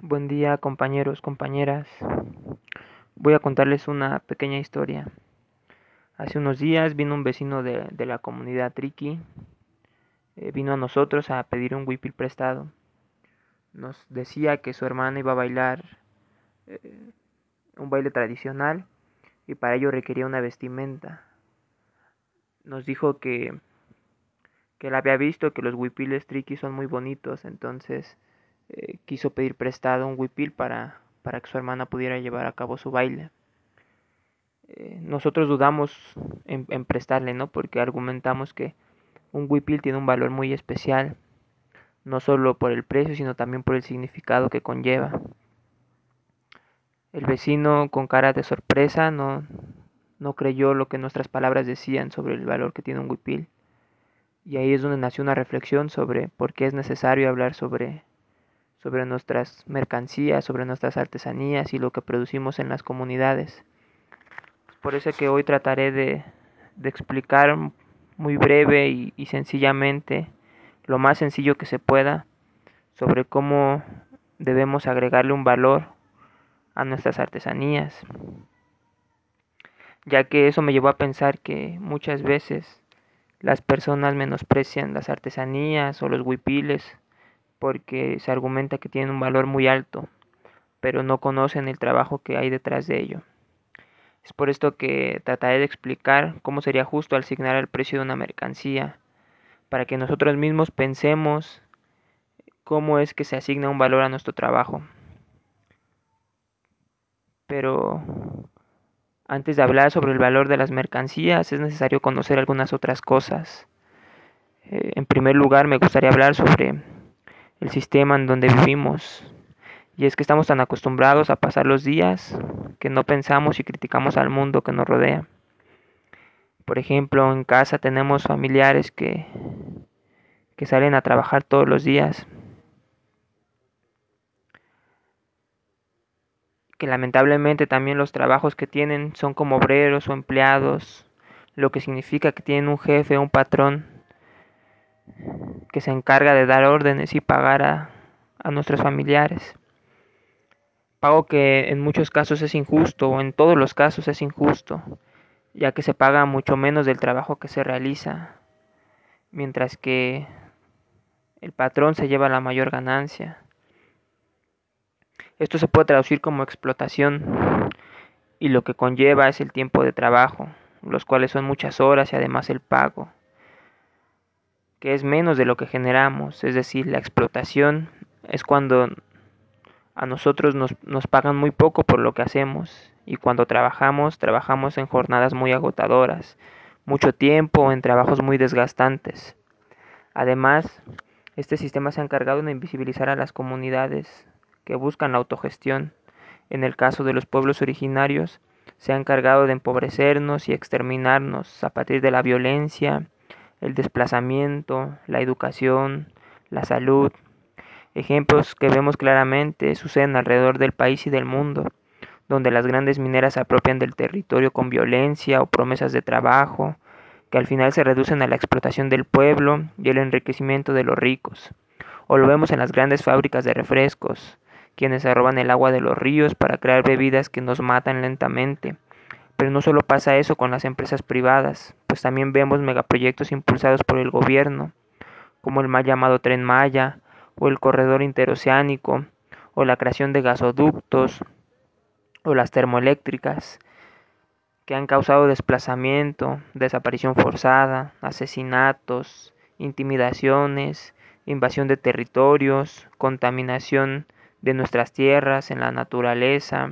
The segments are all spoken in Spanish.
Buen día compañeros, compañeras. Voy a contarles una pequeña historia. Hace unos días vino un vecino de, de la comunidad Triki. eh, vino a nosotros a pedir un huipil prestado. Nos decía que su hermana iba a bailar eh, un baile tradicional y para ello requería una vestimenta. Nos dijo que, que él había visto que los huipiles Triki son muy bonitos, entonces eh, quiso pedir prestado un huipil para, para que su hermana pudiera llevar a cabo su baile. Eh, nosotros dudamos en, en, prestarle, ¿no? Porque argumentamos que un huipil tiene un valor muy especial, no solo por el precio, sino también por el significado que conlleva. El vecino, con cara de sorpresa, no, no creyó lo que nuestras palabras decían sobre el valor que tiene un huipil. Y ahí es donde nació una reflexión sobre por qué es necesario hablar sobre sobre nuestras mercancías, sobre nuestras artesanías y lo que producimos en las comunidades. Por eso que hoy trataré de, explicar muy breve y, y, sencillamente, lo más sencillo que se pueda, sobre cómo debemos agregarle un valor a nuestras artesanías, ya que eso me llevó a pensar que muchas veces las personas menosprecian las artesanías o los huipiles porque se argumenta que tienen un valor muy alto, pero no conocen el trabajo que hay detrás de ello. Es por esto que trataré de explicar cómo sería justo asignar el precio de una mercancía, para que nosotros mismos pensemos cómo es que se asigna un valor a nuestro trabajo. Pero antes de hablar sobre el valor de las mercancías es necesario conocer algunas otras cosas. Eh, en primer lugar me gustaría hablar sobre el sistema en donde vivimos. Y es que estamos tan acostumbrados a pasar los días que no pensamos y criticamos al mundo que nos rodea. Por ejemplo, en casa tenemos familiares que, que salen a trabajar todos los días. Que lamentablemente también los trabajos que tienen son como obreros o empleados, lo que significa que tienen un jefe un patrón que se encarga de dar órdenes y pagar a, a nuestros familiares. Pago que en muchos casos es injusto o en todos los casos es injusto, ya que se paga mucho menos del trabajo que se realiza, mientras que el patrón se lleva la mayor ganancia. Esto se puede traducir como explotación y lo que conlleva es el tiempo de trabajo, los cuales son muchas horas y además el pago que es menos de lo que generamos, es decir, la explotación es cuando a nosotros nos, nos, pagan muy poco por lo que hacemos y cuando trabajamos, trabajamos en jornadas muy agotadoras, mucho tiempo, en trabajos muy desgastantes. Además, este sistema se ha encargado de invisibilizar a las comunidades que buscan la autogestión. En el caso de los pueblos originarios, se ha encargado de empobrecernos y exterminarnos a partir de la violencia, el desplazamiento, la educación, la salud. Ejemplos que vemos claramente suceden alrededor del país y del mundo, donde las grandes mineras se apropian del territorio con violencia o promesas de trabajo, que al final se reducen a la explotación del pueblo y el enriquecimiento de los ricos. O lo vemos en las grandes fábricas de refrescos, quienes se roban el agua de los ríos para crear bebidas que nos matan lentamente pero no solo pasa eso con las empresas privadas, pues también vemos megaproyectos impulsados por el gobierno, como el mal llamado Tren Maya, o el corredor interoceánico, o la creación de gasoductos, o las termoeléctricas, que han causado desplazamiento, desaparición forzada, asesinatos, intimidaciones, invasión de territorios, contaminación de nuestras tierras, en la naturaleza,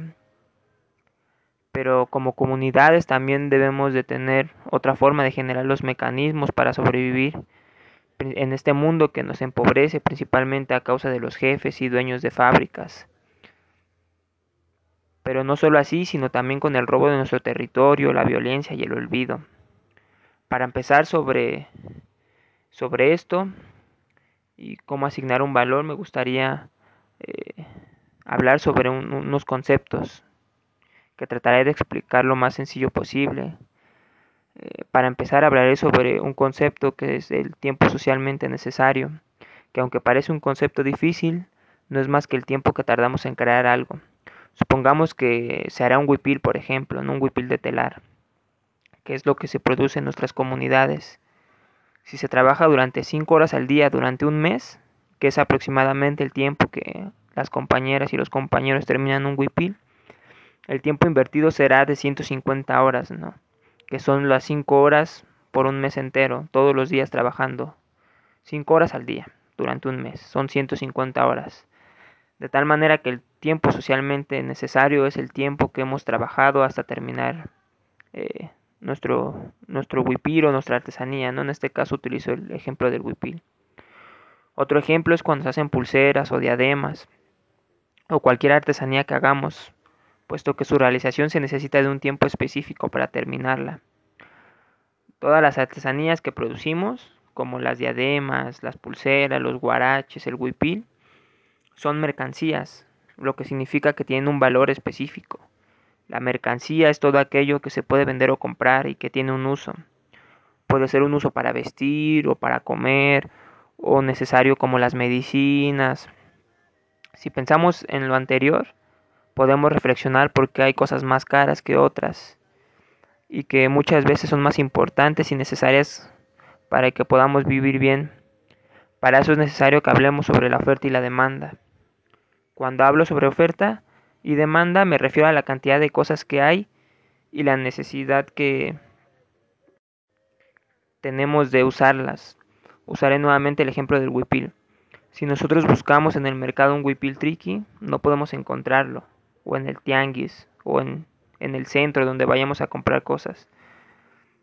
pero como comunidades también debemos de tener otra forma de generar los mecanismos para sobrevivir en este mundo que nos empobrece principalmente a causa de los jefes y dueños de fábricas. Pero no solo así, sino también con el robo de nuestro territorio, la violencia y el olvido. Para empezar sobre, sobre esto y cómo asignar un valor, me gustaría eh, hablar sobre un, unos conceptos que trataré de explicar lo más sencillo posible. Eh, para empezar hablaré sobre un concepto que es el tiempo socialmente necesario, que aunque parece un concepto difícil, no es más que el tiempo que tardamos en crear algo. Supongamos que se hará un huipil, por ejemplo, no un huipil de telar, que es lo que se produce en nuestras comunidades. Si se trabaja durante 5 horas al día durante un mes, que es aproximadamente el tiempo que las compañeras y los compañeros terminan un huipil, el tiempo invertido será de 150 horas, ¿no? que son las 5 horas por un mes entero, todos los días trabajando. 5 horas al día durante un mes, son 150 horas. De tal manera que el tiempo socialmente necesario es el tiempo que hemos trabajado hasta terminar eh, nuestro, nuestro huipil o nuestra artesanía. ¿no? En este caso utilizo el ejemplo del huipil. Otro ejemplo es cuando se hacen pulseras o diademas o cualquier artesanía que hagamos puesto que su realización se necesita de un tiempo específico para terminarla. Todas las artesanías que producimos, como las diademas, las pulseras, los guaraches, el huipil, son mercancías, lo que significa que tienen un valor específico. La mercancía es todo aquello que se puede vender o comprar y que tiene un uso. Puede ser un uso para vestir o para comer o necesario como las medicinas. Si pensamos en lo anterior, podemos reflexionar por qué hay cosas más caras que otras y que muchas veces son más importantes y necesarias para que podamos vivir bien. Para eso es necesario que hablemos sobre la oferta y la demanda. Cuando hablo sobre oferta y demanda me refiero a la cantidad de cosas que hay y la necesidad que tenemos de usarlas. Usaré nuevamente el ejemplo del huipil. Si nosotros buscamos en el mercado un huipil tricky, no podemos encontrarlo o en el tianguis o en, en el centro donde vayamos a comprar cosas.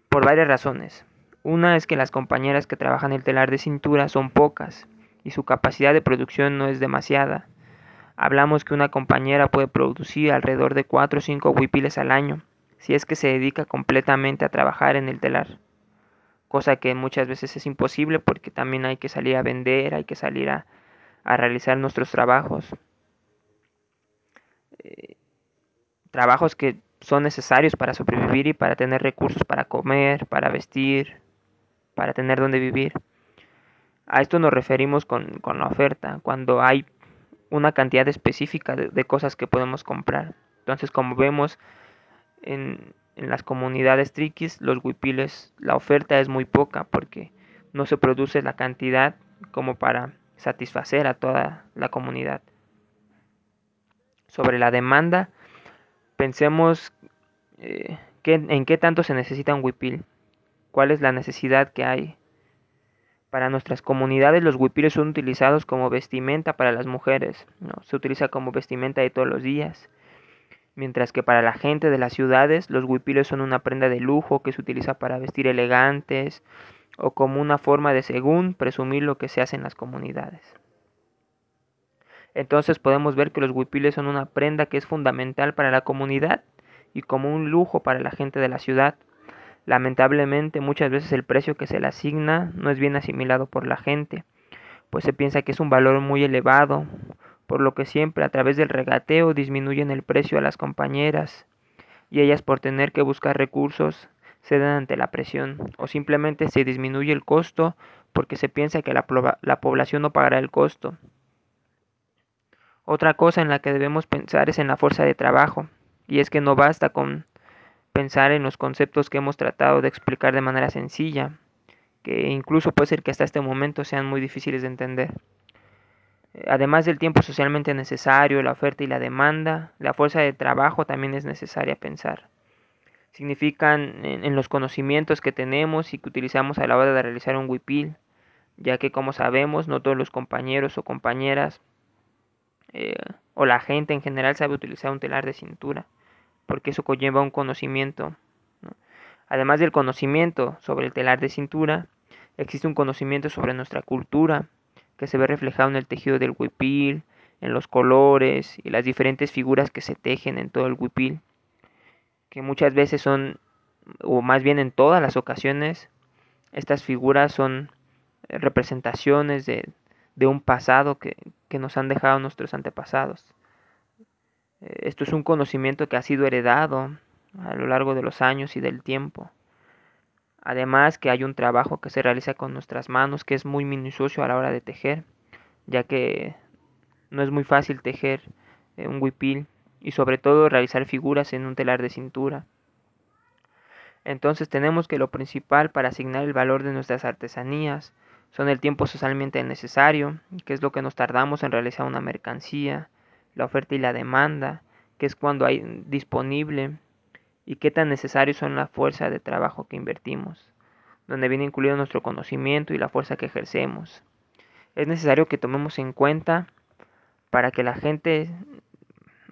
Por varias razones. Una es que las compañeras que trabajan el telar de cintura son pocas y su capacidad de producción no es demasiada. Hablamos que una compañera puede producir alrededor de 4 o 5 huipiles al año, si es que se dedica completamente a trabajar en el telar. Cosa que muchas veces es imposible porque también hay que salir a vender, hay que salir a, a realizar nuestros trabajos. Eh, trabajos que son necesarios para sobrevivir y para tener recursos para comer, para vestir, para tener donde vivir. A esto nos referimos con, la oferta, cuando hay una cantidad específica de, cosas que podemos comprar. Entonces, como vemos en, en las comunidades triquis, los huipiles, la oferta es muy poca porque no se produce la cantidad como para satisfacer a toda la comunidad sobre la demanda, pensemos eh, que, en qué tanto se necesita un huipil, cuál es la necesidad que hay. Para nuestras comunidades los huipiles son utilizados como vestimenta para las mujeres, ¿no? se utiliza como vestimenta de todos los días. Mientras que para la gente de las ciudades los huipiles son una prenda de lujo que se utiliza para vestir elegantes o como una forma de según presumir lo que se hace en las comunidades. Entonces podemos ver que los huipiles son una prenda que es fundamental para la comunidad y como un lujo para la gente de la ciudad. Lamentablemente muchas veces el precio que se le asigna no es bien asimilado por la gente, pues se piensa que es un valor muy elevado, por lo que siempre a través del regateo disminuyen el precio a las compañeras y ellas por tener que buscar recursos ceden ante la presión o simplemente se disminuye el costo porque se piensa que la, la población no pagará el costo. Otra cosa en la que debemos pensar es en la fuerza de trabajo, y es que no basta con pensar en los conceptos que hemos tratado de explicar de manera sencilla, que incluso puede ser que hasta este momento sean muy difíciles de entender. Además del tiempo socialmente necesario, la oferta y la demanda, la fuerza de trabajo también es necesaria pensar. Significan en, los conocimientos que tenemos y que utilizamos a la hora de realizar un huipil, ya que como sabemos no todos los compañeros o compañeras eh, o la gente en general sabe utilizar un telar de cintura, porque eso conlleva un conocimiento. ¿no? Además del conocimiento sobre el telar de cintura, existe un conocimiento sobre nuestra cultura, que se ve reflejado en el tejido del huipil, en los colores y las diferentes figuras que se tejen en todo el huipil, que muchas veces son, o más bien en todas las ocasiones, estas figuras son representaciones de, de un pasado que, que nos han dejado nuestros antepasados. Eh, esto es un conocimiento que ha sido heredado a lo largo de los años y del tiempo. Además que hay un trabajo que se realiza con nuestras manos que es muy minucioso a la hora de tejer, ya que No es muy fácil tejer eh, un huipil y sobre todo realizar figuras en un telar de cintura. Entonces tenemos que lo principal para asignar el valor de nuestras artesanías son el tiempo socialmente necesario, que es lo que nos tardamos en realizar una mercancía, la oferta y la demanda, que es cuando hay disponible, y qué tan necesarios son la fuerza de trabajo que invertimos, donde viene incluido nuestro conocimiento y la fuerza que ejercemos. Es necesario que tomemos en cuenta para que la gente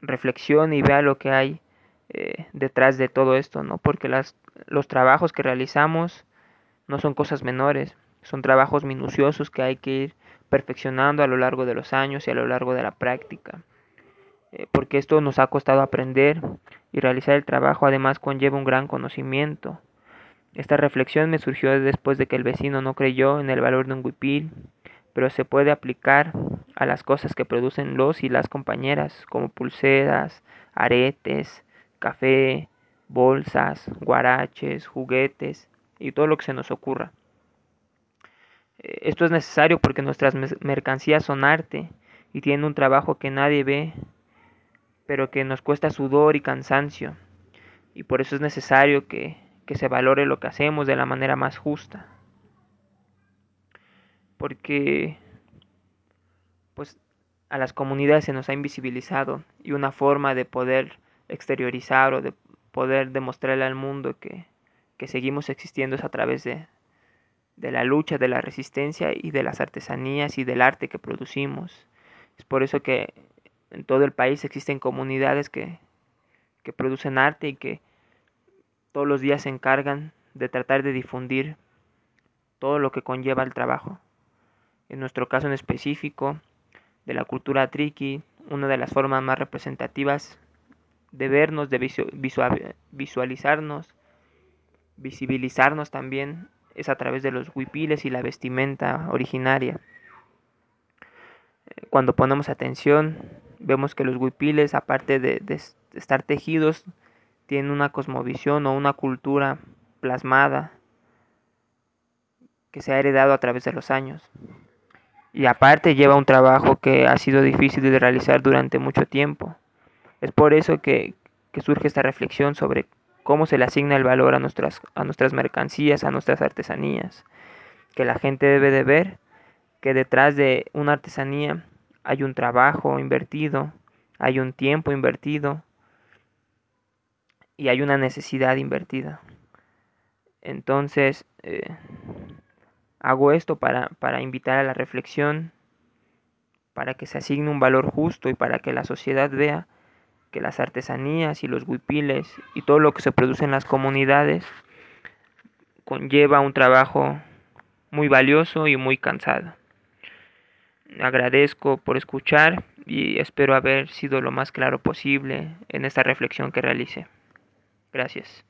reflexione y vea lo que hay eh, detrás de todo esto, ¿no? Porque las, los trabajos que realizamos no son cosas menores, son trabajos minuciosos que hay que ir perfeccionando a lo largo de los años y a lo largo de la práctica. Eh, porque esto nos ha costado aprender y realizar el trabajo además conlleva un gran conocimiento. Esta reflexión me surgió después de que el vecino no creyó en el valor de un huipil, pero se puede aplicar a las cosas que producen los y las compañeras, como pulseras, aretes, café, bolsas, guaraches, juguetes y todo lo que se nos ocurra. Eh, esto es necesario porque nuestras mercancías son arte y tienen un trabajo que nadie ve, pero que nos cuesta sudor y cansancio. Y por eso es necesario que, que se valore lo que hacemos de la manera más justa porque pues a las comunidades se nos ha invisibilizado y una forma de poder exteriorizar o de poder demostrarle al mundo que, que seguimos existiendo es a través de, de la lucha, de la resistencia y de las artesanías y del arte que producimos. Es por eso que en todo el país existen comunidades que, que producen arte y que todos los días se encargan de tratar de difundir todo lo que conlleva el trabajo en nuestro caso en específico, de la cultura triqui, una de las formas más representativas de vernos, de visualizarnos, visibilizarnos también, es a través de los huipiles y la vestimenta originaria. Cuando ponemos atención, vemos que los huipiles, aparte de, de estar tejidos, tienen una cosmovisión o una cultura plasmada que se ha heredado a través de los años y aparte lleva un trabajo que ha sido difícil de realizar durante mucho tiempo. Es por eso que, que, surge esta reflexión sobre cómo se le asigna el valor a nuestras, a nuestras mercancías, a nuestras artesanías, que la gente debe de ver que detrás de una artesanía hay un trabajo invertido, hay un tiempo invertido y hay una necesidad invertida. Entonces, eh, Hago esto para, para invitar a la reflexión, para que se asigne un valor justo y para que la sociedad vea que las artesanías y los huipiles y todo lo que se produce en las comunidades conlleva un trabajo muy valioso y muy cansado. Agradezco por escuchar y espero haber sido lo más claro posible en esta reflexión que realice. Gracias.